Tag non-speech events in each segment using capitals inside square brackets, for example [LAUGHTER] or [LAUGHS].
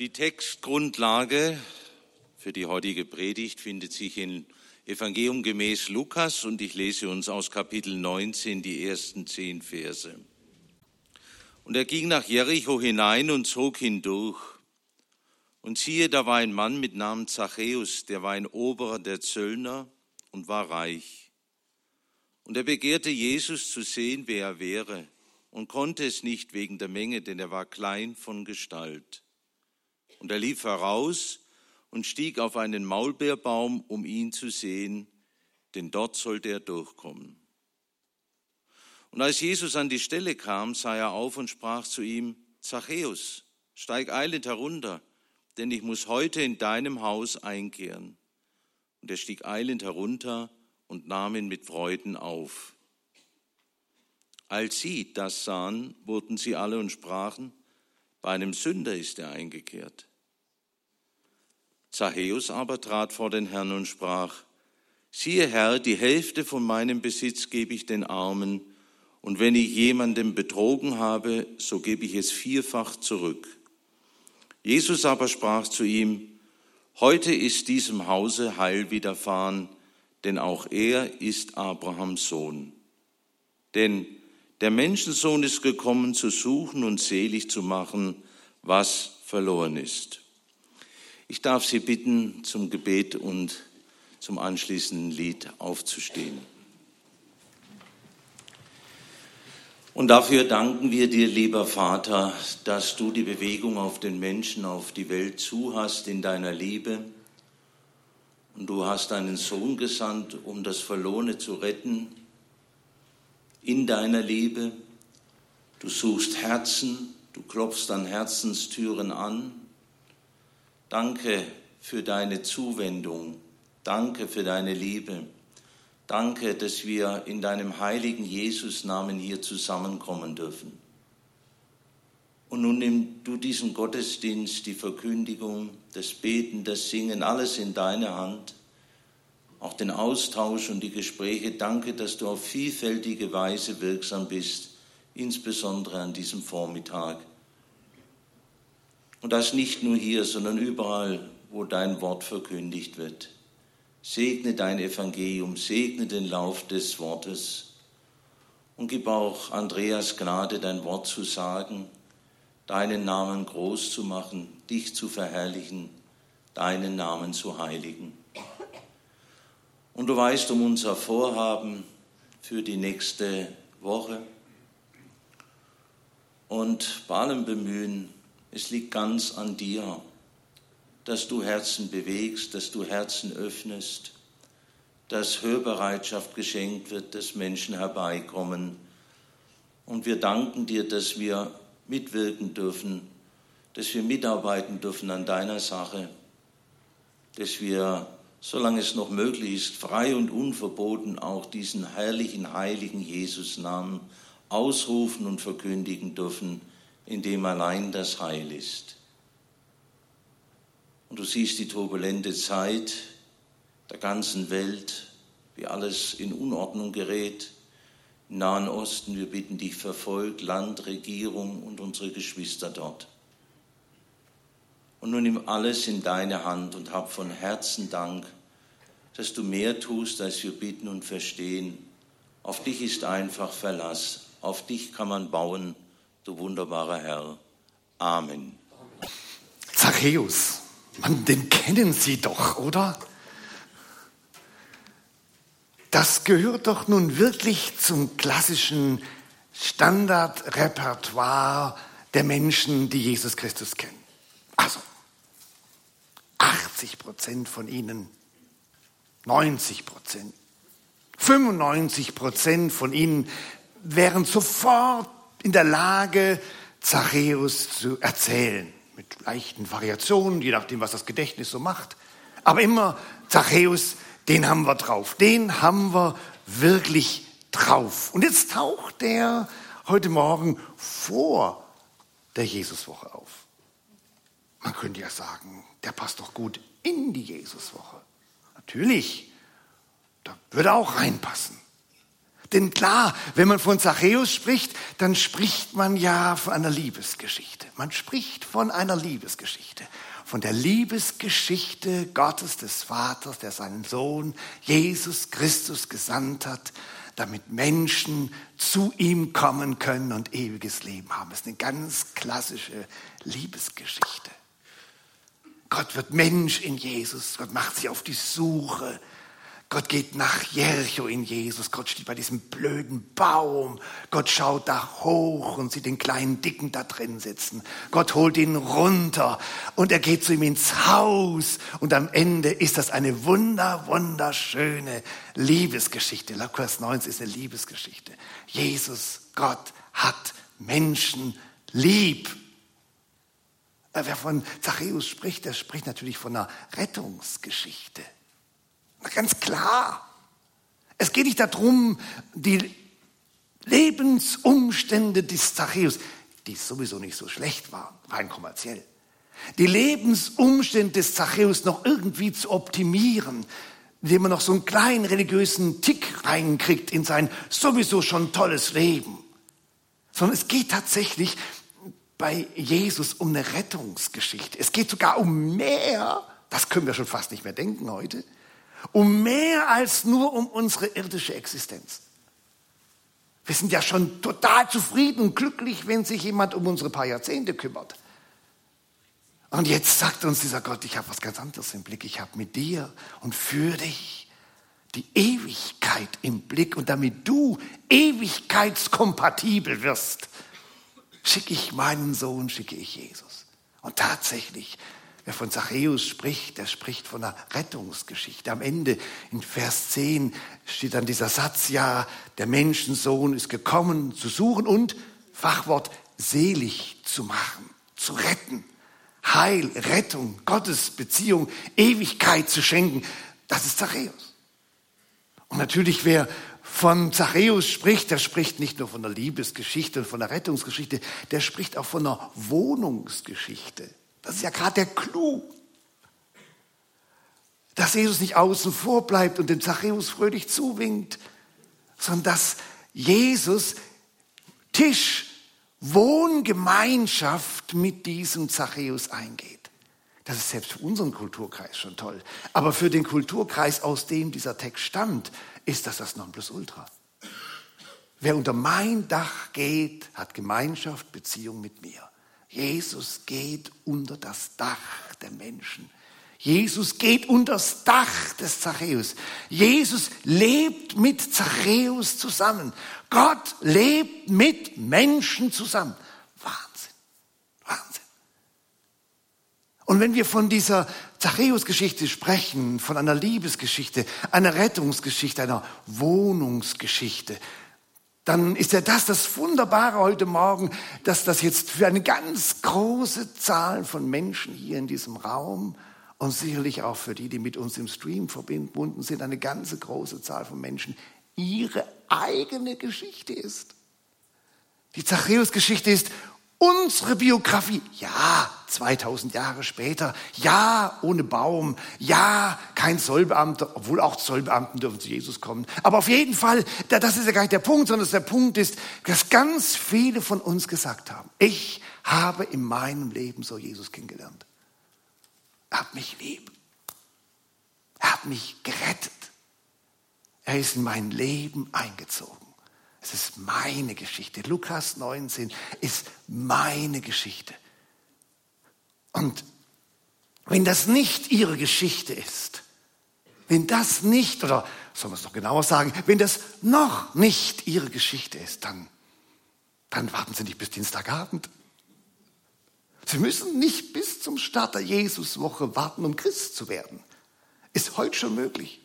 Die Textgrundlage für die heutige Predigt findet sich in Evangelium gemäß Lukas und ich lese uns aus Kapitel 19 die ersten zehn Verse. Und er ging nach Jericho hinein und zog hindurch. Und siehe, da war ein Mann mit Namen Zachäus, der war ein Oberer der Zöllner und war reich. Und er begehrte Jesus zu sehen, wer er wäre, und konnte es nicht wegen der Menge, denn er war klein von Gestalt. Und er lief heraus und stieg auf einen Maulbeerbaum, um ihn zu sehen, denn dort sollte er durchkommen. Und als Jesus an die Stelle kam, sah er auf und sprach zu ihm, Zachäus, steig eilend herunter, denn ich muss heute in deinem Haus einkehren. Und er stieg eilend herunter und nahm ihn mit Freuden auf. Als sie das sahen, wurden sie alle und sprachen, bei einem Sünder ist er eingekehrt. Zachäus aber trat vor den Herrn und sprach, siehe Herr, die Hälfte von meinem Besitz gebe ich den Armen, und wenn ich jemandem betrogen habe, so gebe ich es vierfach zurück. Jesus aber sprach zu ihm, heute ist diesem Hause Heil widerfahren, denn auch er ist Abrahams Sohn. Denn der Menschensohn ist gekommen, zu suchen und selig zu machen, was verloren ist. Ich darf Sie bitten, zum Gebet und zum anschließenden Lied aufzustehen. Und dafür danken wir dir, lieber Vater, dass du die Bewegung auf den Menschen, auf die Welt zu hast in deiner Liebe. Und du hast deinen Sohn gesandt, um das Verlorene zu retten, in deiner Liebe. Du suchst Herzen, du klopfst an Herzenstüren an Danke für deine Zuwendung. Danke für deine Liebe. Danke, dass wir in deinem heiligen Jesus-Namen hier zusammenkommen dürfen. Und nun nimm du diesen Gottesdienst, die Verkündigung, das Beten, das Singen, alles in deine Hand, auch den Austausch und die Gespräche. Danke, dass du auf vielfältige Weise wirksam bist, insbesondere an diesem Vormittag. Und das nicht nur hier, sondern überall, wo dein Wort verkündigt wird. Segne dein Evangelium, segne den Lauf des Wortes und gib auch Andreas Gnade, dein Wort zu sagen, deinen Namen groß zu machen, dich zu verherrlichen, deinen Namen zu heiligen. Und du weißt um unser Vorhaben für die nächste Woche und bei allem Bemühen, es liegt ganz an dir, dass du Herzen bewegst, dass du Herzen öffnest, dass Hörbereitschaft geschenkt wird, dass Menschen herbeikommen. Und wir danken dir, dass wir mitwirken dürfen, dass wir mitarbeiten dürfen an deiner Sache, dass wir, solange es noch möglich ist, frei und unverboten auch diesen herrlichen, heiligen Jesus-Namen ausrufen und verkündigen dürfen in dem allein das Heil ist. Und du siehst die turbulente Zeit der ganzen Welt, wie alles in Unordnung gerät. Im Nahen Osten, wir bitten dich, verfolgt Land, Regierung und unsere Geschwister dort. Und nun nimm alles in deine Hand und hab von Herzen Dank, dass du mehr tust, als wir bitten und verstehen. Auf dich ist einfach Verlass, auf dich kann man bauen du wunderbarer Herr. Amen. Zachäus, man, den kennen Sie doch, oder? Das gehört doch nun wirklich zum klassischen Standardrepertoire der Menschen, die Jesus Christus kennen. Also, 80 Prozent von ihnen, 90 Prozent, 95 Prozent von ihnen wären sofort in der Lage, Zachäus zu erzählen. Mit leichten Variationen, je nachdem, was das Gedächtnis so macht. Aber immer Zachäus, den haben wir drauf. Den haben wir wirklich drauf. Und jetzt taucht der heute Morgen vor der Jesuswoche auf. Man könnte ja sagen, der passt doch gut in die Jesuswoche. Natürlich, da würde auch reinpassen. Denn klar, wenn man von Zachäus spricht, dann spricht man ja von einer Liebesgeschichte. Man spricht von einer Liebesgeschichte. Von der Liebesgeschichte Gottes des Vaters, der seinen Sohn Jesus Christus gesandt hat, damit Menschen zu ihm kommen können und ewiges Leben haben. Das ist eine ganz klassische Liebesgeschichte. Gott wird Mensch in Jesus, Gott macht sich auf die Suche Gott geht nach Jericho in Jesus. Gott steht bei diesem blöden Baum. Gott schaut da hoch und sieht den kleinen Dicken da drin sitzen. Gott holt ihn runter und er geht zu ihm ins Haus. Und am Ende ist das eine wunder, wunderschöne Liebesgeschichte. Lukas 19 ist eine Liebesgeschichte. Jesus, Gott hat Menschen lieb. Äh, wer von Zachäus spricht, der spricht natürlich von einer Rettungsgeschichte. Ganz klar. Es geht nicht darum, die Lebensumstände des Zachäus, die sowieso nicht so schlecht waren, rein kommerziell, die Lebensumstände des Zachäus noch irgendwie zu optimieren, indem man noch so einen kleinen religiösen Tick reinkriegt in sein sowieso schon tolles Leben. Sondern es geht tatsächlich bei Jesus um eine Rettungsgeschichte. Es geht sogar um mehr, das können wir schon fast nicht mehr denken heute, um mehr als nur um unsere irdische Existenz. Wir sind ja schon total zufrieden und glücklich, wenn sich jemand um unsere paar Jahrzehnte kümmert. Und jetzt sagt uns dieser Gott, ich habe was ganz anderes im Blick. Ich habe mit dir und für dich die Ewigkeit im Blick. Und damit du ewigkeitskompatibel wirst, schicke ich meinen Sohn, schicke ich Jesus. Und tatsächlich, Wer von Zachäus spricht, der spricht von einer Rettungsgeschichte. Am Ende in Vers 10 steht dann dieser Satz, ja, der Menschensohn ist gekommen zu suchen und, Fachwort, selig zu machen, zu retten. Heil, Rettung, Gottes Beziehung, Ewigkeit zu schenken. Das ist Zachäus. Und natürlich, wer von Zachäus spricht, der spricht nicht nur von der Liebesgeschichte und von der Rettungsgeschichte, der spricht auch von einer Wohnungsgeschichte. Das ist ja gerade der Clou. Dass Jesus nicht außen vor bleibt und dem Zachäus fröhlich zuwinkt, sondern dass Jesus Tisch, Wohngemeinschaft mit diesem Zachäus eingeht. Das ist selbst für unseren Kulturkreis schon toll. Aber für den Kulturkreis, aus dem dieser Text stammt, ist das das Nonplusultra. Wer unter mein Dach geht, hat Gemeinschaft, Beziehung mit mir. Jesus geht unter das Dach der Menschen. Jesus geht unter das Dach des Zachäus. Jesus lebt mit Zachäus zusammen. Gott lebt mit Menschen zusammen. Wahnsinn. Wahnsinn. Und wenn wir von dieser Zachäus-Geschichte sprechen, von einer Liebesgeschichte, einer Rettungsgeschichte, einer Wohnungsgeschichte, dann ist ja das das Wunderbare heute Morgen, dass das jetzt für eine ganz große Zahl von Menschen hier in diesem Raum und sicherlich auch für die, die mit uns im Stream verbunden sind, eine ganze große Zahl von Menschen ihre eigene Geschichte ist. Die Zachäus-Geschichte ist Unsere Biografie, ja, 2000 Jahre später, ja, ohne Baum, ja, kein Zollbeamter, obwohl auch Zollbeamten dürfen zu Jesus kommen. Aber auf jeden Fall, das ist ja gar nicht der Punkt, sondern der Punkt ist, dass ganz viele von uns gesagt haben, ich habe in meinem Leben so Jesus kennengelernt. Er hat mich lieb. Er hat mich gerettet. Er ist in mein Leben eingezogen. Es ist meine Geschichte. Lukas 19 ist meine Geschichte. Und wenn das nicht ihre Geschichte ist, wenn das nicht, oder soll man es noch genauer sagen, wenn das noch nicht ihre Geschichte ist, dann, dann warten Sie nicht bis Dienstagabend. Sie müssen nicht bis zum Start der Jesuswoche warten, um Christ zu werden. Ist heute schon möglich.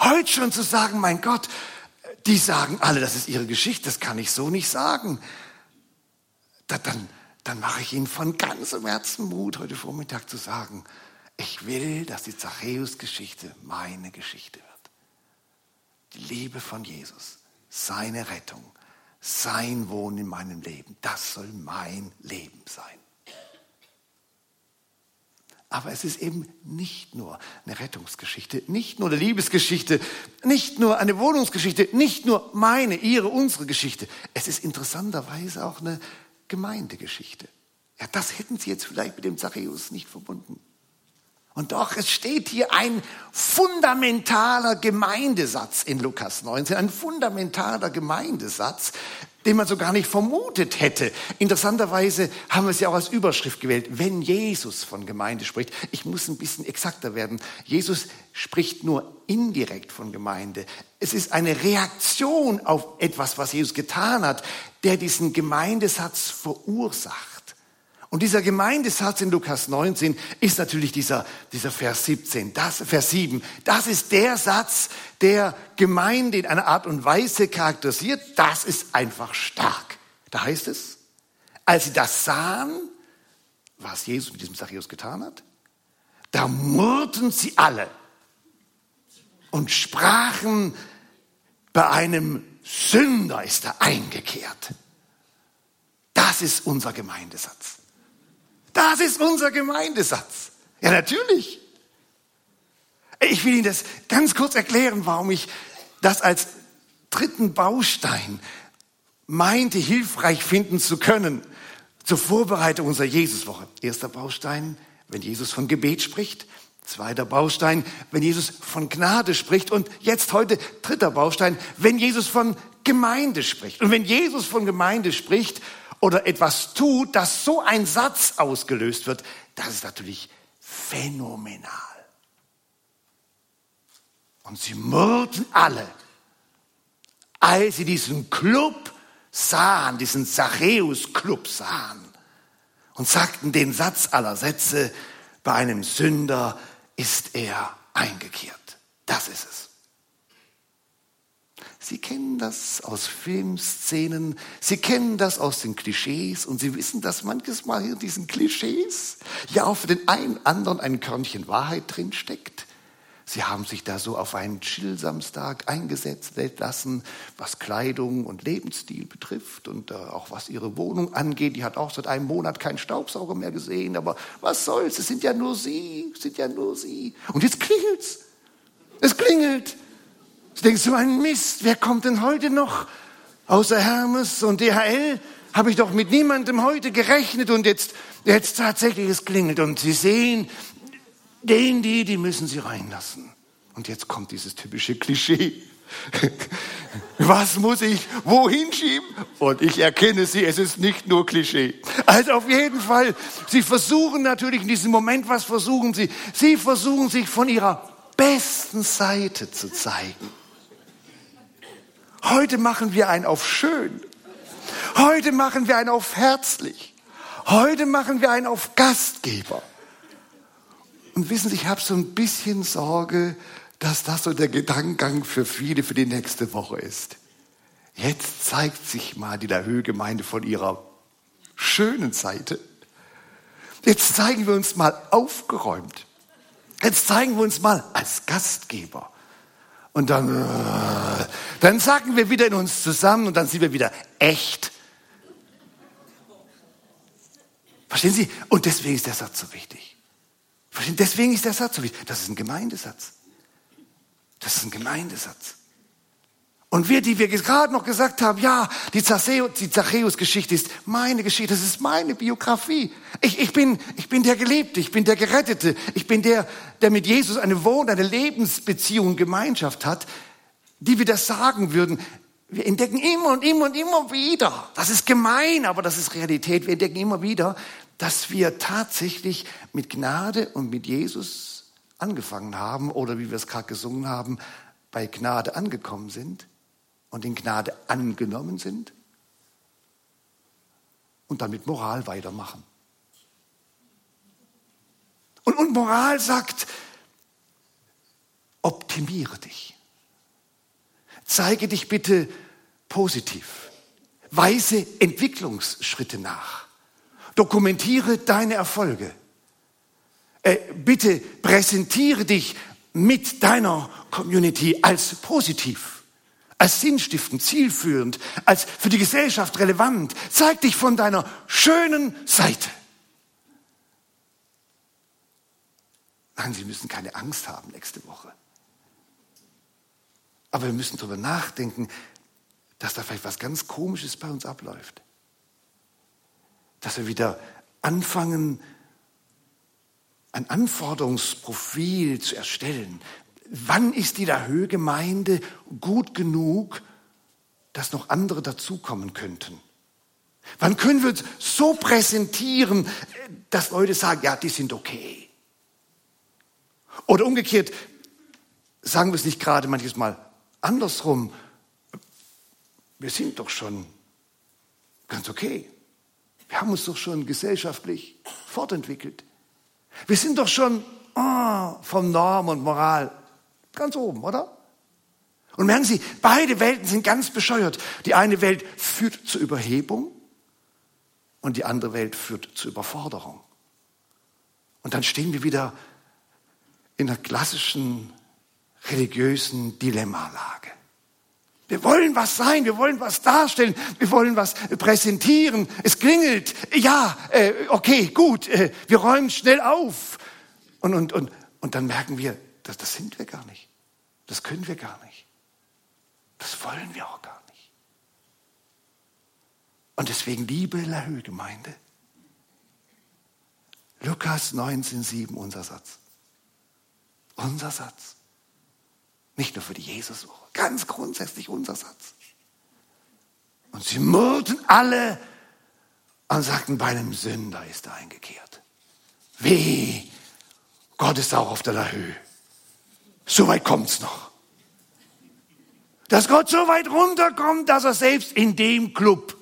Heute schon zu sagen, mein Gott, die sagen alle, das ist ihre Geschichte, das kann ich so nicht sagen. Da, dann, dann mache ich ihnen von ganzem Herzen Mut, heute Vormittag zu sagen, ich will, dass die Zachäus-Geschichte meine Geschichte wird. Die Liebe von Jesus, seine Rettung, sein Wohnen in meinem Leben, das soll mein Leben sein. Aber es ist eben nicht nur eine Rettungsgeschichte, nicht nur eine Liebesgeschichte, nicht nur eine Wohnungsgeschichte, nicht nur meine, ihre, unsere Geschichte. Es ist interessanterweise auch eine Gemeindegeschichte. Ja, das hätten Sie jetzt vielleicht mit dem Zachäus nicht verbunden. Und doch, es steht hier ein fundamentaler Gemeindesatz in Lukas 19, ein fundamentaler Gemeindesatz, den man so gar nicht vermutet hätte. Interessanterweise haben wir es ja auch als Überschrift gewählt, wenn Jesus von Gemeinde spricht. Ich muss ein bisschen exakter werden. Jesus spricht nur indirekt von Gemeinde. Es ist eine Reaktion auf etwas, was Jesus getan hat, der diesen Gemeindesatz verursacht. Und dieser Gemeindesatz in Lukas 19 ist natürlich dieser, dieser Vers 17, das, Vers 7. Das ist der Satz, der Gemeinde in einer Art und Weise charakterisiert. Das ist einfach stark. Da heißt es, als sie das sahen, was Jesus mit diesem Zachäus getan hat, da murrten sie alle und sprachen, bei einem Sünder ist er eingekehrt. Das ist unser Gemeindesatz. Das ist unser Gemeindesatz. Ja, natürlich. Ich will Ihnen das ganz kurz erklären, warum ich das als dritten Baustein meinte, hilfreich finden zu können zur Vorbereitung unserer Jesuswoche. Erster Baustein, wenn Jesus von Gebet spricht. Zweiter Baustein, wenn Jesus von Gnade spricht. Und jetzt heute dritter Baustein, wenn Jesus von Gemeinde spricht. Und wenn Jesus von Gemeinde spricht, oder etwas tut, dass so ein Satz ausgelöst wird, das ist natürlich phänomenal. Und sie murrten alle, als sie diesen Club sahen, diesen Zachäus-Club sahen und sagten den Satz aller Sätze, bei einem Sünder ist er eingekehrt. Das ist es. Sie kennen das aus Filmszenen, Sie kennen das aus den Klischees und Sie wissen, dass manches Mal in diesen Klischees ja auch für den einen anderen ein Körnchen Wahrheit drin steckt. Sie haben sich da so auf einen Chill-Samstag eingesetzt lassen, was Kleidung und Lebensstil betrifft und äh, auch was ihre Wohnung angeht. Die hat auch seit einem Monat keinen Staubsauger mehr gesehen, aber was soll's? Es sind ja nur Sie, es sind ja nur Sie. Und jetzt klingelt's. Es klingelt. Du denkst so ein Mist, wer kommt denn heute noch? Außer Hermes und DHL habe ich doch mit niemandem heute gerechnet und jetzt, jetzt tatsächlich es klingelt und Sie sehen, den, die, die müssen Sie reinlassen. Und jetzt kommt dieses typische Klischee. [LAUGHS] Was muss ich wohin schieben? Und ich erkenne Sie, es ist nicht nur Klischee. Also auf jeden Fall, Sie versuchen natürlich in diesem Moment, was versuchen Sie? Sie versuchen sich von Ihrer besten Seite zu zeigen. Heute machen wir ein auf schön. Heute machen wir ein auf herzlich. Heute machen wir ein auf Gastgeber. Und wissen Sie, ich habe so ein bisschen Sorge, dass das so der Gedankengang für viele für die nächste Woche ist. Jetzt zeigt sich mal die der Höhegemeinde von ihrer schönen Seite. Jetzt zeigen wir uns mal aufgeräumt. Jetzt zeigen wir uns mal als Gastgeber. Und dann, äh, dann sacken wir wieder in uns zusammen und dann sind wir wieder echt. Verstehen Sie? Und deswegen ist der Satz so wichtig. Verstehen? Deswegen ist der Satz so wichtig. Das ist ein Gemeindesatz. Das ist ein Gemeindesatz. Und wir, die wir gerade noch gesagt haben, ja, die Zachäus-Geschichte ist meine Geschichte, das ist meine Biografie. Ich, ich, bin, ich bin der Gelebte, ich bin der Gerettete, ich bin der, der mit Jesus eine Wohn-, eine Lebensbeziehung, Gemeinschaft hat, die wir das sagen würden. Wir entdecken immer und immer und immer wieder, das ist gemein, aber das ist Realität, wir entdecken immer wieder, dass wir tatsächlich mit Gnade und mit Jesus angefangen haben oder wie wir es gerade gesungen haben, bei Gnade angekommen sind und in Gnade angenommen sind und dann mit Moral weitermachen. Und, und Moral sagt, optimiere dich. Zeige dich bitte positiv. Weise Entwicklungsschritte nach. Dokumentiere deine Erfolge. Äh, bitte präsentiere dich mit deiner Community als positiv als sinnstiftend, zielführend, als für die Gesellschaft relevant. Zeig dich von deiner schönen Seite. Nein, Sie müssen keine Angst haben nächste Woche. Aber wir müssen darüber nachdenken, dass da vielleicht was ganz Komisches bei uns abläuft. Dass wir wieder anfangen, ein Anforderungsprofil zu erstellen. Wann ist die Höhegemeinde gut genug, dass noch andere dazukommen könnten? Wann können wir uns so präsentieren, dass Leute sagen, ja, die sind okay? Oder umgekehrt, sagen wir es nicht gerade manches Mal andersrum, wir sind doch schon ganz okay. Wir haben uns doch schon gesellschaftlich fortentwickelt. Wir sind doch schon oh, vom Norm und Moral ganz oben, oder? Und merken Sie, beide Welten sind ganz bescheuert. Die eine Welt führt zur Überhebung und die andere Welt führt zur Überforderung. Und dann stehen wir wieder in einer klassischen religiösen Dilemmalage. Wir wollen was sein, wir wollen was darstellen, wir wollen was präsentieren. Es klingelt, ja, äh, okay, gut, äh, wir räumen schnell auf. Und, und, und, und dann merken wir, das, das sind wir gar nicht. Das können wir gar nicht. Das wollen wir auch gar nicht. Und deswegen, liebe Lahö-Gemeinde, Lukas 19,7, unser Satz. Unser Satz. Nicht nur für die Jesussuche, ganz grundsätzlich unser Satz. Und sie murrten alle und sagten, bei einem Sünder ist er eingekehrt. Weh, Gott ist auch auf der Höhe. So weit kommt's noch. Dass Gott so weit runterkommt, dass er selbst in dem Club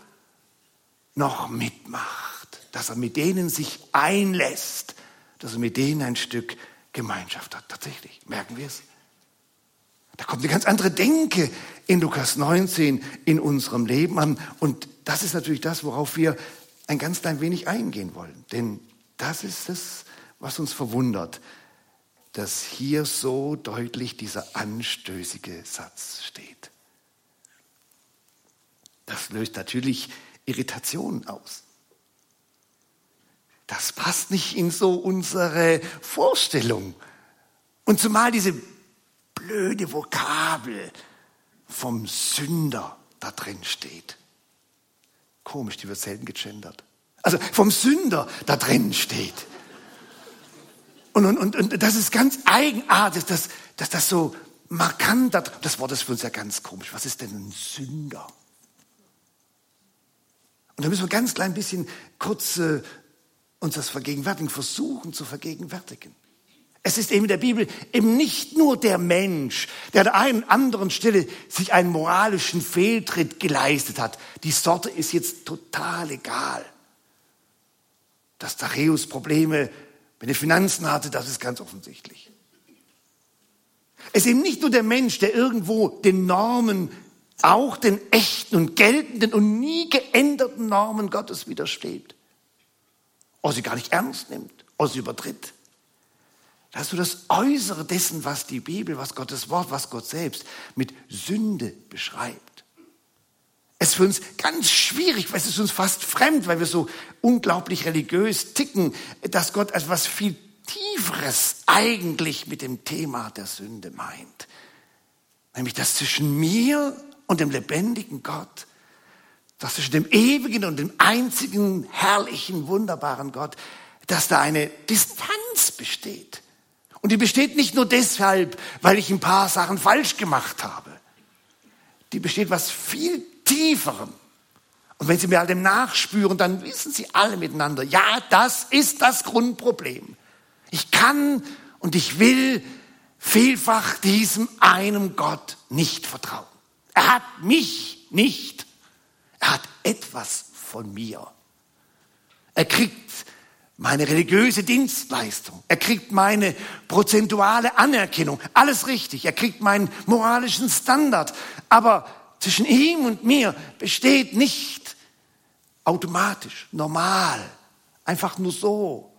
noch mitmacht, dass er mit denen sich einlässt, dass er mit denen ein Stück Gemeinschaft hat. Tatsächlich, merken wir es? Da kommt eine ganz andere Denke in Lukas 19 in unserem Leben an. Und das ist natürlich das, worauf wir ein ganz klein wenig eingehen wollen. Denn das ist es, was uns verwundert, dass hier so deutlich dieser anstößige Satz steht. Das löst natürlich Irritationen aus. Das passt nicht in so unsere Vorstellung. Und zumal diese blöde Vokabel vom Sünder da drin steht. Komisch, die wird selten gegendert. Also vom Sünder da drin steht. Und, und, und, und das ist ganz eigenartig, dass, dass das so markant, das Wort ist für uns ja ganz komisch. Was ist denn ein Sünder? Und da müssen wir ganz klein bisschen kurz äh, uns das vergegenwärtigen, versuchen zu vergegenwärtigen. Es ist eben in der Bibel eben nicht nur der Mensch, der an der einen anderen Stelle sich einen moralischen Fehltritt geleistet hat. Die Sorte ist jetzt total egal. Dass Zachäus Probleme mit den Finanzen hatte, das ist ganz offensichtlich. Es ist eben nicht nur der Mensch, der irgendwo den Normen, auch den echten und geltenden und nie geänderten Normen Gottes widerstrebt. Oder sie gar nicht ernst nimmt, oder sie übertritt. Das ist so das Äußere dessen, was die Bibel, was Gottes Wort, was Gott selbst mit Sünde beschreibt. Es ist für uns ganz schwierig, weil es ist uns fast fremd, weil wir so unglaublich religiös ticken, dass Gott etwas viel Tieferes eigentlich mit dem Thema der Sünde meint. Nämlich, dass zwischen mir und dem lebendigen Gott, dass zwischen dem ewigen und dem einzigen herrlichen, wunderbaren Gott, dass da eine Distanz besteht. Und die besteht nicht nur deshalb, weil ich ein paar Sachen falsch gemacht habe. Die besteht was viel Tieferem. Und wenn Sie mir all dem nachspüren, dann wissen Sie alle miteinander, ja, das ist das Grundproblem. Ich kann und ich will vielfach diesem einen Gott nicht vertrauen. Er hat mich nicht. Er hat etwas von mir. Er kriegt meine religiöse Dienstleistung. Er kriegt meine prozentuale Anerkennung. Alles richtig. Er kriegt meinen moralischen Standard. Aber zwischen ihm und mir besteht nicht automatisch, normal, einfach nur so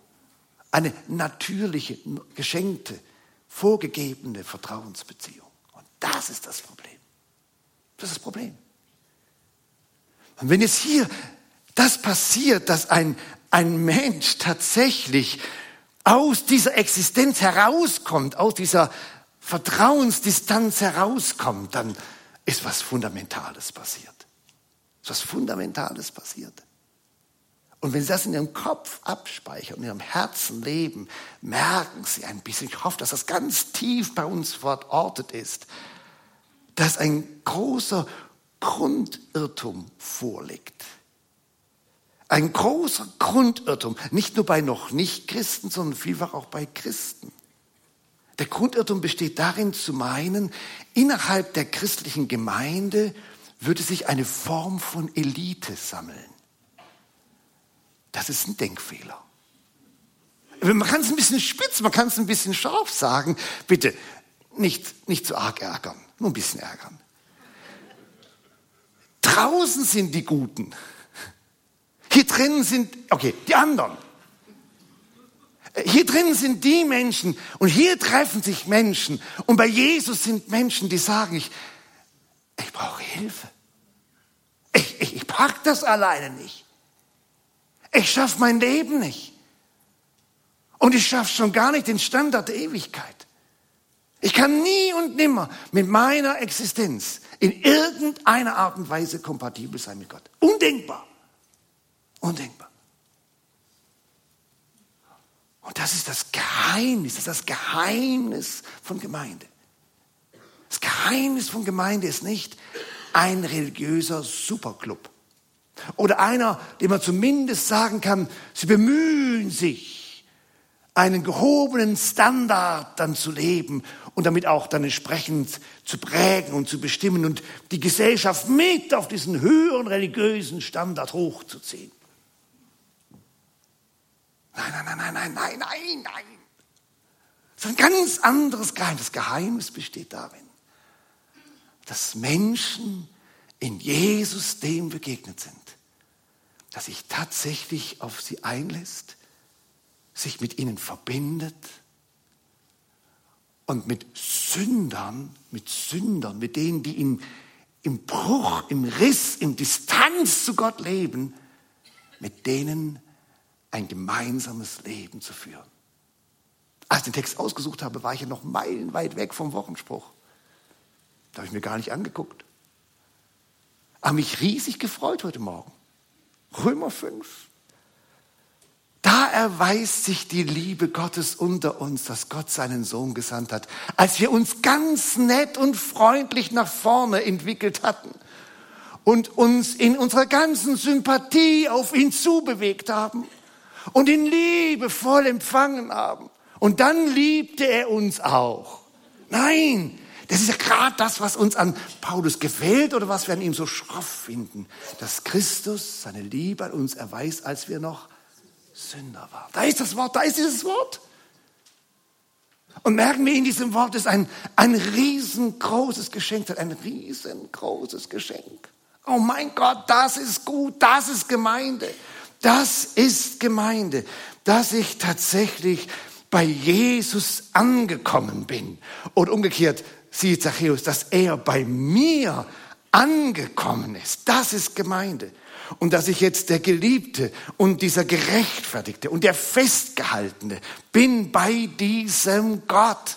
eine natürliche, geschenkte, vorgegebene Vertrauensbeziehung. Und das ist das Problem. Das ist das Problem. Und wenn jetzt hier das passiert, dass ein, ein Mensch tatsächlich aus dieser Existenz herauskommt, aus dieser Vertrauensdistanz herauskommt, dann ist was Fundamentales passiert. Ist was Fundamentales passiert. Und wenn Sie das in Ihrem Kopf abspeichern, in Ihrem Herzen leben, merken Sie ein bisschen, ich hoffe, dass das ganz tief bei uns verortet ist, dass ein großer Grundirrtum vorliegt. Ein großer Grundirrtum, nicht nur bei noch nicht Christen, sondern vielfach auch bei Christen. Der Grundirrtum besteht darin zu meinen, innerhalb der christlichen Gemeinde würde sich eine Form von Elite sammeln. Das ist ein Denkfehler. Man kann es ein bisschen spitz, man kann es ein bisschen scharf sagen. Bitte, nicht, nicht zu arg ärgern, nur ein bisschen ärgern. Draußen sind die Guten. Hier drinnen sind, okay, die anderen. Hier drinnen sind die Menschen und hier treffen sich Menschen. Und bei Jesus sind Menschen, die sagen, ich, ich brauche Hilfe. Ich, ich, ich pack das alleine nicht. Ich schaffe mein Leben nicht. Und ich schaffe schon gar nicht den Standard der Ewigkeit. Ich kann nie und nimmer mit meiner Existenz in irgendeiner Art und Weise kompatibel sein mit Gott. Undenkbar. Undenkbar. Und das ist das Geheimnis, das ist das Geheimnis von Gemeinde. Das Geheimnis von Gemeinde ist nicht ein religiöser Superclub oder einer, dem man zumindest sagen kann, sie bemühen sich, einen gehobenen Standard dann zu leben und damit auch dann entsprechend zu prägen und zu bestimmen und die Gesellschaft mit auf diesen höheren religiösen Standard hochzuziehen. Nein, nein, nein, nein, nein, nein, nein, nein. Das ist ein ganz anderes Geheimnis. Das Geheimnis besteht darin, dass Menschen in Jesus dem begegnet sind, dass sich tatsächlich auf sie einlässt, sich mit ihnen verbindet und mit Sündern, mit Sündern, mit denen, die im, im Bruch, im Riss, im Distanz zu Gott leben, mit denen ein gemeinsames Leben zu führen. Als ich den Text ausgesucht habe, war ich ja noch meilenweit weg vom Wochenspruch. Da habe ich mir gar nicht angeguckt. Aber mich riesig gefreut heute Morgen. Römer 5. Da erweist sich die Liebe Gottes unter uns, dass Gott seinen Sohn gesandt hat, als wir uns ganz nett und freundlich nach vorne entwickelt hatten und uns in unserer ganzen Sympathie auf ihn zubewegt haben und ihn liebevoll empfangen haben. Und dann liebte er uns auch. Nein, das ist ja gerade das, was uns an Paulus gefällt oder was wir an ihm so schroff finden. Dass Christus seine Liebe an uns erweist, als wir noch Sünder waren. Da ist das Wort, da ist dieses Wort. Und merken wir, in diesem Wort ist ein, ein riesengroßes Geschenk, ein riesengroßes Geschenk. Oh mein Gott, das ist gut, das ist Gemeinde. Das ist Gemeinde, dass ich tatsächlich bei Jesus angekommen bin. Und umgekehrt, sieht Zachäus, dass er bei mir angekommen ist. Das ist Gemeinde. Und dass ich jetzt der Geliebte und dieser Gerechtfertigte und der Festgehaltene bin bei diesem Gott.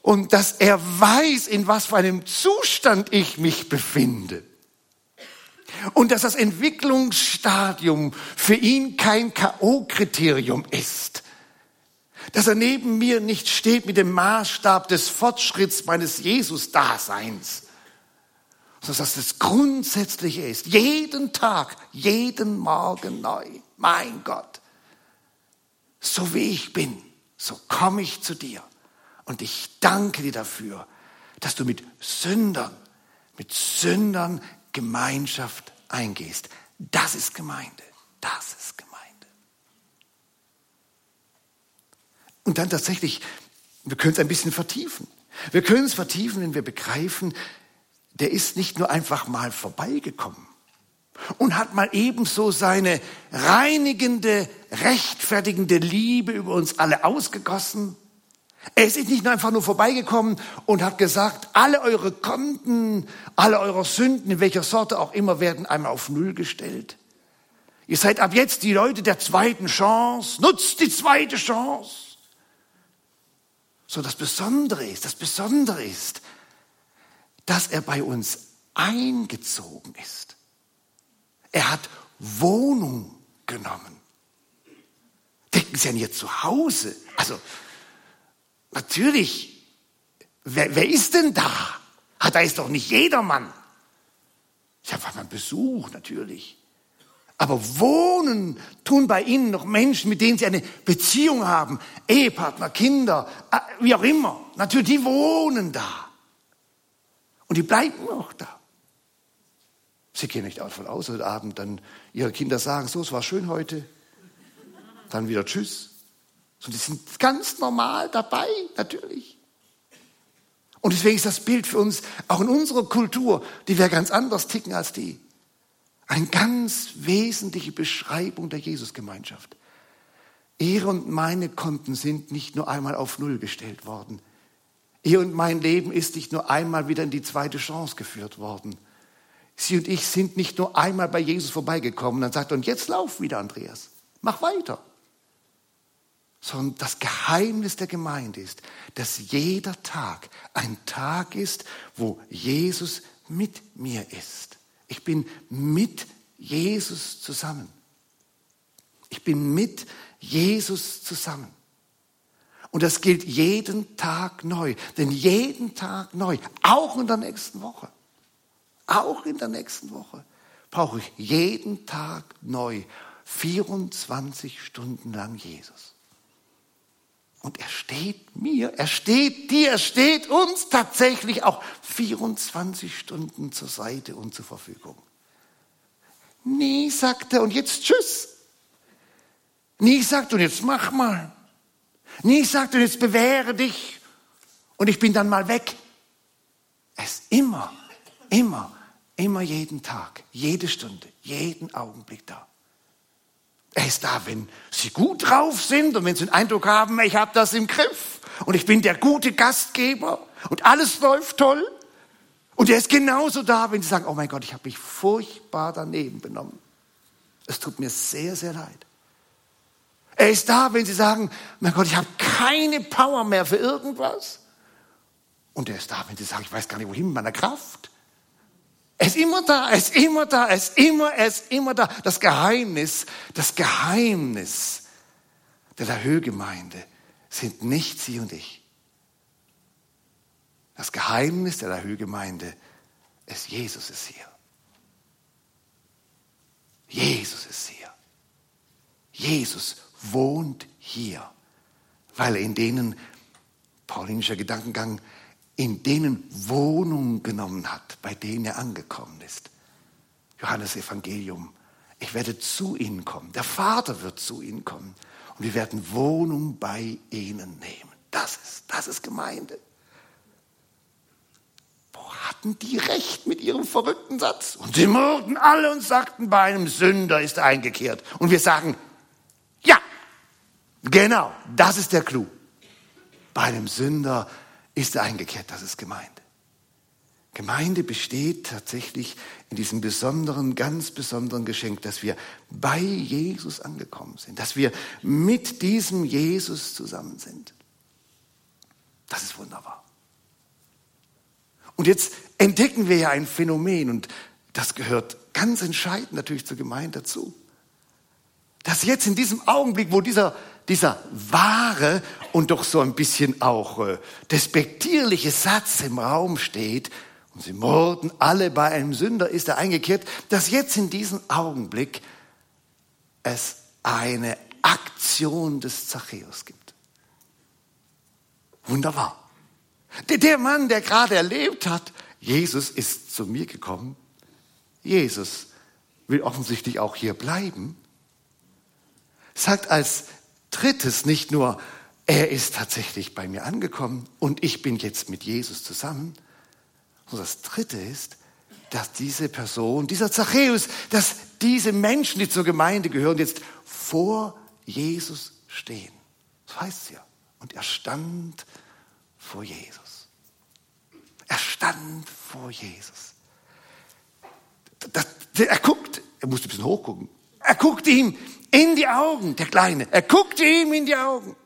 Und dass er weiß, in was für einem Zustand ich mich befinde. Und dass das Entwicklungsstadium für ihn kein K.O.-Kriterium ist. Dass er neben mir nicht steht mit dem Maßstab des Fortschritts meines Jesus-Daseins. Sondern dass das Grundsätzliche ist. Jeden Tag, jeden Morgen neu. Mein Gott. So wie ich bin, so komme ich zu dir. Und ich danke dir dafür, dass du mit Sündern, mit Sündern Gemeinschaft eingehst. Das ist Gemeinde. Das ist Gemeinde. Und dann tatsächlich, wir können es ein bisschen vertiefen. Wir können es vertiefen, wenn wir begreifen, der ist nicht nur einfach mal vorbeigekommen und hat mal ebenso seine reinigende, rechtfertigende Liebe über uns alle ausgegossen, er ist nicht einfach nur vorbeigekommen und hat gesagt, alle eure Konten, alle eure Sünden, in welcher Sorte auch immer, werden einmal auf Null gestellt. Ihr seid ab jetzt die Leute der zweiten Chance. Nutzt die zweite Chance. So das Besondere ist, das Besondere ist, dass er bei uns eingezogen ist. Er hat Wohnung genommen. Denken Sie an Ihr Zuhause. Also, natürlich, wer, wer ist denn da? Ah, da ist doch nicht jedermann. Ich habe mal Besuch, natürlich. Aber wohnen tun bei Ihnen noch Menschen, mit denen Sie eine Beziehung haben. Ehepartner, Kinder, äh, wie auch immer. Natürlich, die wohnen da. Und die bleiben auch da. Sie gehen nicht davon aus, heute Abend dann Ihre Kinder sagen, so, es war schön heute. Dann wieder Tschüss. Und die sind ganz normal dabei, natürlich. Und deswegen ist das Bild für uns, auch in unserer Kultur, die wir ganz anders ticken als die. Eine ganz wesentliche Beschreibung der Jesusgemeinschaft. Ihre und meine Konten sind nicht nur einmal auf Null gestellt worden. Ihr und mein Leben ist nicht nur einmal wieder in die zweite Chance geführt worden. Sie und ich sind nicht nur einmal bei Jesus vorbeigekommen und sagt, und jetzt lauf wieder, Andreas. Mach weiter. Sondern das Geheimnis der Gemeinde ist, dass jeder Tag ein Tag ist, wo Jesus mit mir ist. Ich bin mit Jesus zusammen. Ich bin mit Jesus zusammen. Und das gilt jeden Tag neu. Denn jeden Tag neu, auch in der nächsten Woche, auch in der nächsten Woche, brauche ich jeden Tag neu 24 Stunden lang Jesus. Und er steht mir, er steht dir, er steht uns tatsächlich auch 24 Stunden zur Seite und zur Verfügung. Nie sagt er, und jetzt tschüss. Nie sagt, und jetzt mach mal. Nie sagt, und jetzt bewähre dich. Und ich bin dann mal weg. Ist immer, immer, immer jeden Tag, jede Stunde, jeden Augenblick da. Er ist da, wenn Sie gut drauf sind und wenn Sie den Eindruck haben, ich habe das im Griff und ich bin der gute Gastgeber und alles läuft toll. Und er ist genauso da, wenn Sie sagen, oh mein Gott, ich habe mich furchtbar daneben benommen. Es tut mir sehr, sehr leid. Er ist da, wenn Sie sagen, mein Gott, ich habe keine Power mehr für irgendwas. Und er ist da, wenn Sie sagen, ich weiß gar nicht, wohin mit meiner Kraft. Er ist immer da, er ist immer da, er ist immer, er ist immer da. Das Geheimnis, das Geheimnis der Höhegemeinde sind nicht Sie und ich. Das Geheimnis der Höhegemeinde ist, Jesus ist hier. Jesus ist hier. Jesus wohnt hier, weil er in denen, paulinischer Gedankengang, in denen Wohnung genommen hat, bei denen er angekommen ist. Johannes Evangelium. Ich werde zu ihnen kommen. Der Vater wird zu ihnen kommen. Und wir werden Wohnung bei ihnen nehmen. Das ist, das ist Gemeinde. Wo hatten die recht mit ihrem verrückten Satz? Und sie murrten alle und sagten, bei einem Sünder ist eingekehrt. Und wir sagen, ja, genau, das ist der Clou. Bei einem Sünder ist eingekehrt, das ist Gemeinde. Gemeinde besteht tatsächlich in diesem besonderen, ganz besonderen Geschenk, dass wir bei Jesus angekommen sind, dass wir mit diesem Jesus zusammen sind. Das ist wunderbar. Und jetzt entdecken wir ja ein Phänomen und das gehört ganz entscheidend natürlich zur Gemeinde dazu. Dass jetzt in diesem Augenblick, wo dieser dieser wahre und doch so ein bisschen auch äh, despektierliche Satz im Raum steht, und sie morden alle bei einem Sünder, ist er eingekehrt, dass jetzt in diesem Augenblick es eine Aktion des Zachäus gibt. Wunderbar. Der, Mann, der gerade erlebt hat, Jesus ist zu mir gekommen, Jesus will offensichtlich auch hier bleiben, sagt als Drittes nicht nur, er ist tatsächlich bei mir angekommen und ich bin jetzt mit Jesus zusammen. Und das Dritte ist, dass diese Person, dieser Zachäus, dass diese Menschen, die zur Gemeinde gehören, jetzt vor Jesus stehen. Das heißt es ja. Und er stand vor Jesus. Er stand vor Jesus. Er guckt, er musste ein bisschen hochgucken. Er guckte ihm in die Augen, der Kleine. Er guckte ihm in die Augen.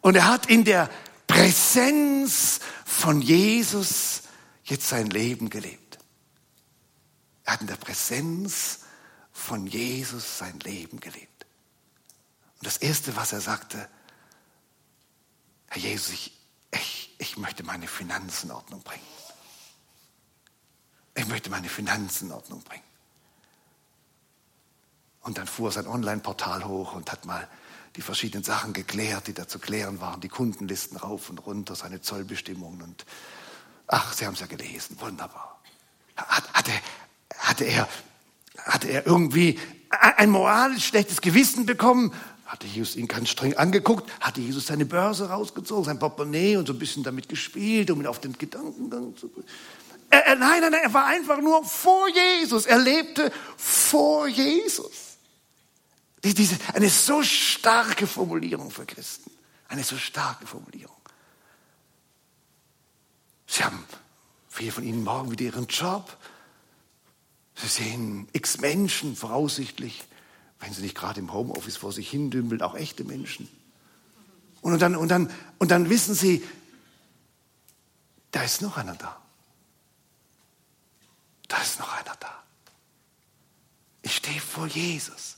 Und er hat in der Präsenz von Jesus jetzt sein Leben gelebt. Er hat in der Präsenz von Jesus sein Leben gelebt. Und das Erste, was er sagte, Herr Jesus, ich, ich, ich möchte meine Finanzen in Ordnung bringen. Ich möchte meine Finanzen in Ordnung bringen. Und dann fuhr sein Online-Portal hoch und hat mal die verschiedenen Sachen geklärt, die da zu klären waren, die Kundenlisten rauf und runter, seine Zollbestimmungen und ach, Sie haben es ja gelesen, wunderbar. Hat, hatte, hatte, er, hatte er irgendwie ein moralisch schlechtes Gewissen bekommen? Hatte Jesus ihn ganz streng angeguckt? Hatte Jesus seine Börse rausgezogen, sein Portemonnaie und so ein bisschen damit gespielt, um ihn auf den Gedankengang zu bringen? Er, er, nein, nein, er war einfach nur vor Jesus. Er lebte vor Jesus. Diese, eine so starke Formulierung für Christen. Eine so starke Formulierung. Sie haben viele von Ihnen morgen wieder Ihren Job. Sie sehen x Menschen voraussichtlich, wenn sie nicht gerade im Homeoffice vor sich hindümpeln, auch echte Menschen. Und dann, und, dann, und dann wissen Sie, da ist noch einer da. Da ist noch einer da. Ich stehe vor Jesus.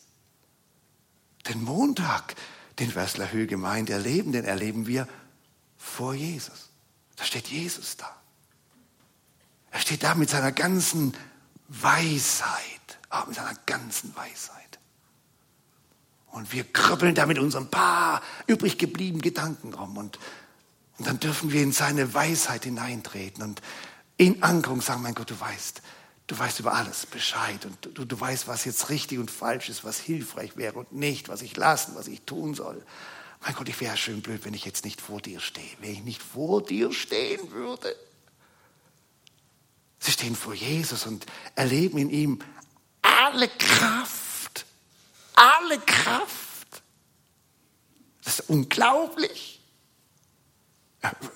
Den Montag, den Wessler Höhe Gemeinde erleben, den erleben wir vor Jesus. Da steht Jesus da. Er steht da mit seiner ganzen Weisheit, auch mit seiner ganzen Weisheit. Und wir krüppeln da mit unserem paar übrig gebliebenen Gedanken rum. Und, und dann dürfen wir in seine Weisheit hineintreten und in Ankerung sagen, mein Gott, du weißt, Du weißt über alles Bescheid und du, du weißt, was jetzt richtig und falsch ist, was hilfreich wäre und nicht, was ich lassen, was ich tun soll. Mein Gott, ich wäre schön blöd, wenn ich jetzt nicht vor dir stehe, wenn ich nicht vor dir stehen würde. Sie stehen vor Jesus und erleben in ihm alle Kraft, alle Kraft. Das ist unglaublich.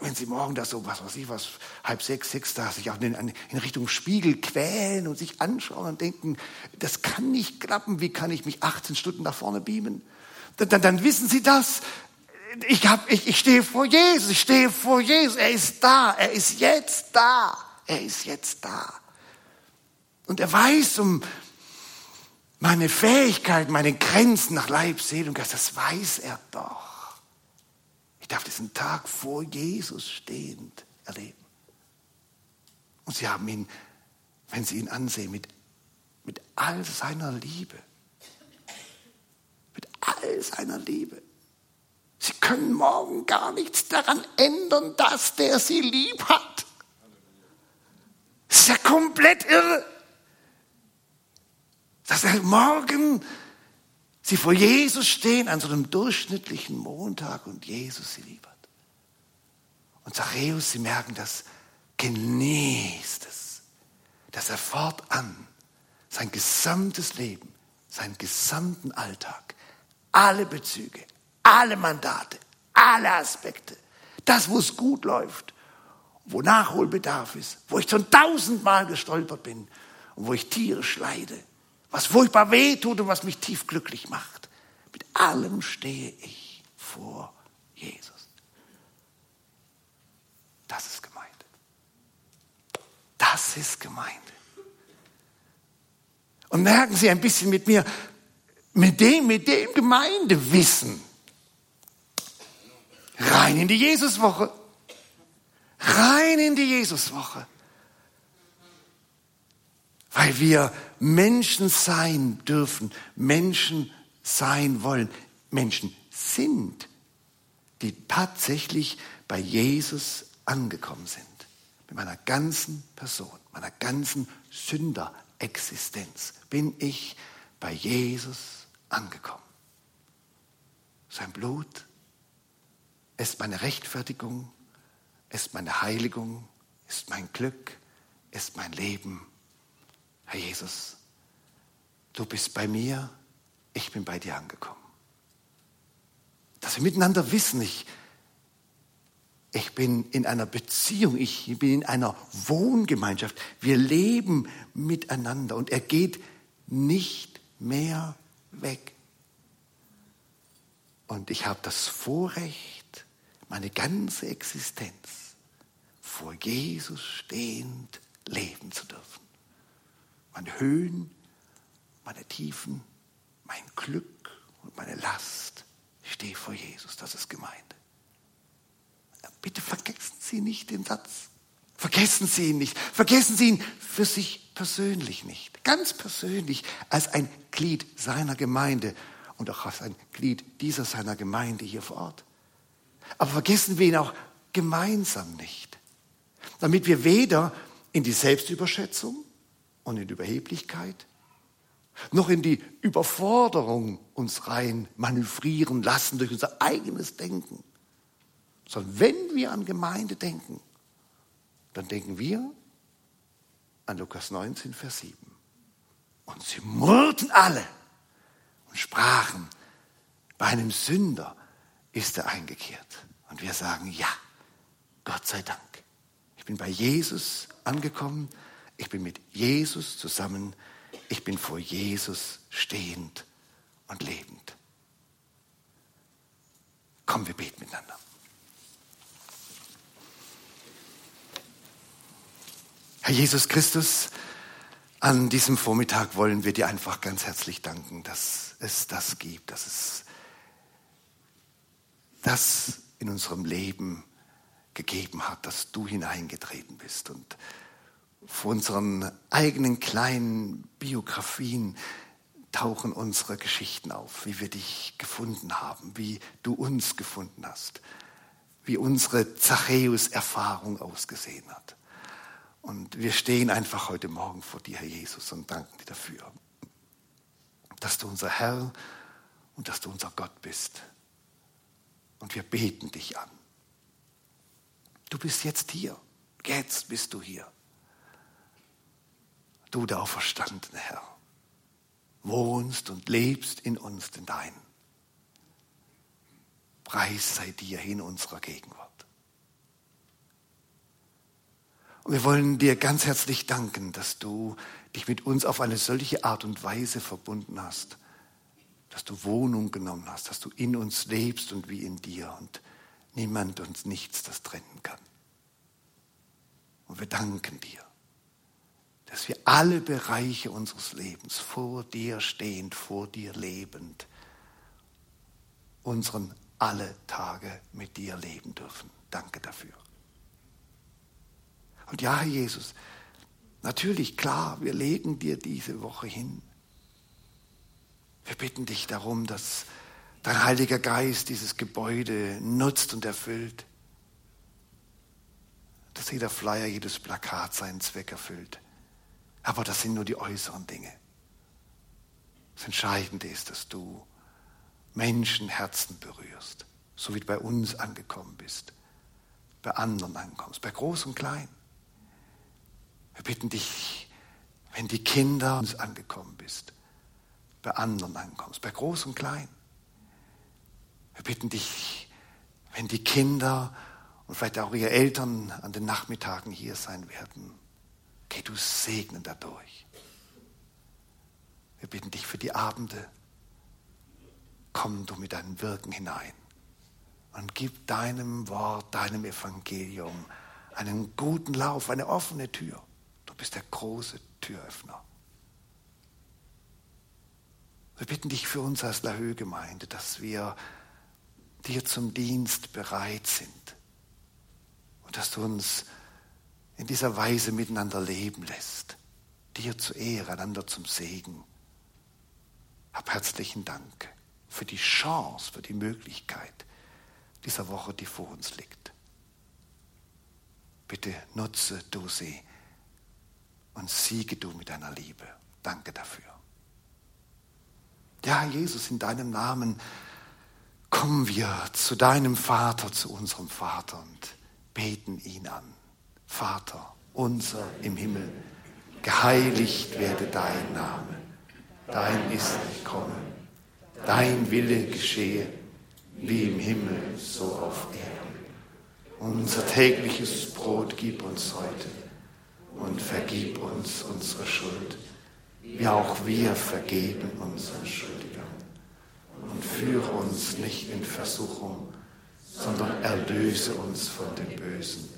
Wenn Sie morgen das so, was weiß ich, was, halb sechs, sechs da sich auch in, in, Richtung Spiegel quälen und sich anschauen und denken, das kann nicht klappen, wie kann ich mich 18 Stunden nach vorne beamen? Dann, dann, dann wissen Sie das. Ich, hab, ich, ich stehe vor Jesus, ich stehe vor Jesus, er ist da, er ist jetzt da, er ist jetzt da. Und er weiß um meine Fähigkeiten, meine Grenzen nach Leib, Seele und Geist, das weiß er doch. Ich darf diesen Tag vor Jesus stehend erleben. Und sie haben ihn, wenn sie ihn ansehen, mit, mit all seiner Liebe, mit all seiner Liebe. Sie können morgen gar nichts daran ändern, dass der sie lieb hat. Das ist ja komplett irre. Dass er morgen Sie vor Jesus stehen an so einem durchschnittlichen Montag und Jesus sie lieb hat. Und Zachäus, sie merken das, genießt es, dass er fortan sein gesamtes Leben, seinen gesamten Alltag, alle Bezüge, alle Mandate, alle Aspekte, das, wo es gut läuft, wo Nachholbedarf ist, wo ich schon tausendmal gestolpert bin und wo ich tierisch leide, was furchtbar weh tut und was mich tief glücklich macht. Mit allem stehe ich vor Jesus. Das ist Gemeinde. Das ist Gemeinde. Und merken Sie ein bisschen mit mir, mit dem, mit dem Gemeindewissen, rein in die Jesuswoche. Rein in die Jesuswoche weil wir Menschen sein dürfen, Menschen sein wollen, Menschen sind, die tatsächlich bei Jesus angekommen sind. Mit meiner ganzen Person, meiner ganzen Sünderexistenz bin ich bei Jesus angekommen. Sein Blut ist meine Rechtfertigung, ist meine Heiligung, ist mein Glück, ist mein Leben Herr Jesus, du bist bei mir, ich bin bei dir angekommen. Dass wir miteinander wissen, ich, ich bin in einer Beziehung, ich bin in einer Wohngemeinschaft. Wir leben miteinander und er geht nicht mehr weg. Und ich habe das Vorrecht, meine ganze Existenz vor Jesus stehend leben zu dürfen. Meine Höhen, meine Tiefen, mein Glück und meine Last. Stehe vor Jesus, das ist Gemeinde. Bitte vergessen Sie nicht den Satz. Vergessen Sie ihn nicht. Vergessen Sie ihn für sich persönlich nicht. Ganz persönlich als ein Glied seiner Gemeinde und auch als ein Glied dieser seiner Gemeinde hier vor Ort. Aber vergessen wir ihn auch gemeinsam nicht. Damit wir weder in die Selbstüberschätzung und in Überheblichkeit, noch in die Überforderung uns rein manövrieren lassen durch unser eigenes Denken. Sondern wenn wir an Gemeinde denken, dann denken wir an Lukas 19, Vers 7. Und sie murrten alle und sprachen, bei einem Sünder ist er eingekehrt. Und wir sagen, ja, Gott sei Dank. Ich bin bei Jesus angekommen. Ich bin mit Jesus zusammen. Ich bin vor Jesus stehend und lebend. Komm, wir beten miteinander. Herr Jesus Christus, an diesem Vormittag wollen wir dir einfach ganz herzlich danken, dass es das gibt, dass es das in unserem Leben gegeben hat, dass du hineingetreten bist. Und vor unseren eigenen kleinen Biografien tauchen unsere Geschichten auf, wie wir dich gefunden haben, wie du uns gefunden hast, wie unsere Zachäus-Erfahrung ausgesehen hat. Und wir stehen einfach heute Morgen vor dir, Herr Jesus, und danken dir dafür, dass du unser Herr und dass du unser Gott bist. Und wir beten dich an. Du bist jetzt hier. Jetzt bist du hier. Du, der auferstandene Herr, wohnst und lebst in uns, den Deinen. Preis sei dir in unserer Gegenwart. Und wir wollen dir ganz herzlich danken, dass du dich mit uns auf eine solche Art und Weise verbunden hast, dass du Wohnung genommen hast, dass du in uns lebst und wie in dir und niemand uns nichts das trennen kann. Und wir danken dir, dass wir alle Bereiche unseres Lebens vor dir stehend, vor dir lebend, unseren alle Tage mit dir leben dürfen. Danke dafür. Und ja, Herr Jesus, natürlich, klar, wir legen dir diese Woche hin. Wir bitten dich darum, dass dein Heiliger Geist dieses Gebäude nutzt und erfüllt. Dass jeder Flyer, jedes Plakat seinen Zweck erfüllt. Aber das sind nur die äußeren Dinge. Das Entscheidende ist, dass du Menschenherzen berührst, so wie du bei uns angekommen bist, bei anderen ankommst, bei groß und klein. Wir bitten dich, wenn die Kinder uns angekommen bist, bei anderen ankommst, bei groß und klein. Wir bitten dich, wenn die Kinder und vielleicht auch ihre Eltern an den Nachmittagen hier sein werden, geh du segnen dadurch. Wir bitten dich für die Abende, komm du mit deinem Wirken hinein und gib deinem Wort, deinem Evangelium einen guten Lauf, eine offene Tür bist der große Türöffner. Wir bitten dich für uns als Lahö-Gemeinde, dass wir dir zum Dienst bereit sind und dass du uns in dieser Weise miteinander leben lässt, dir zur Ehre, einander zum Segen. Hab herzlichen Dank für die Chance, für die Möglichkeit dieser Woche, die vor uns liegt. Bitte nutze du sie und siege du mit deiner Liebe. Danke dafür. Ja, Jesus, in deinem Namen kommen wir zu deinem Vater, zu unserem Vater und beten ihn an. Vater, unser im Himmel, geheiligt werde dein Name, dein ist kommen, dein Wille geschehe, wie im Himmel, so auf Erden. Unser tägliches Brot gib uns heute und vergib uns unsere Schuld, wie auch wir vergeben unseren Schuldigern. Und führe uns nicht in Versuchung, sondern erlöse uns von dem Bösen.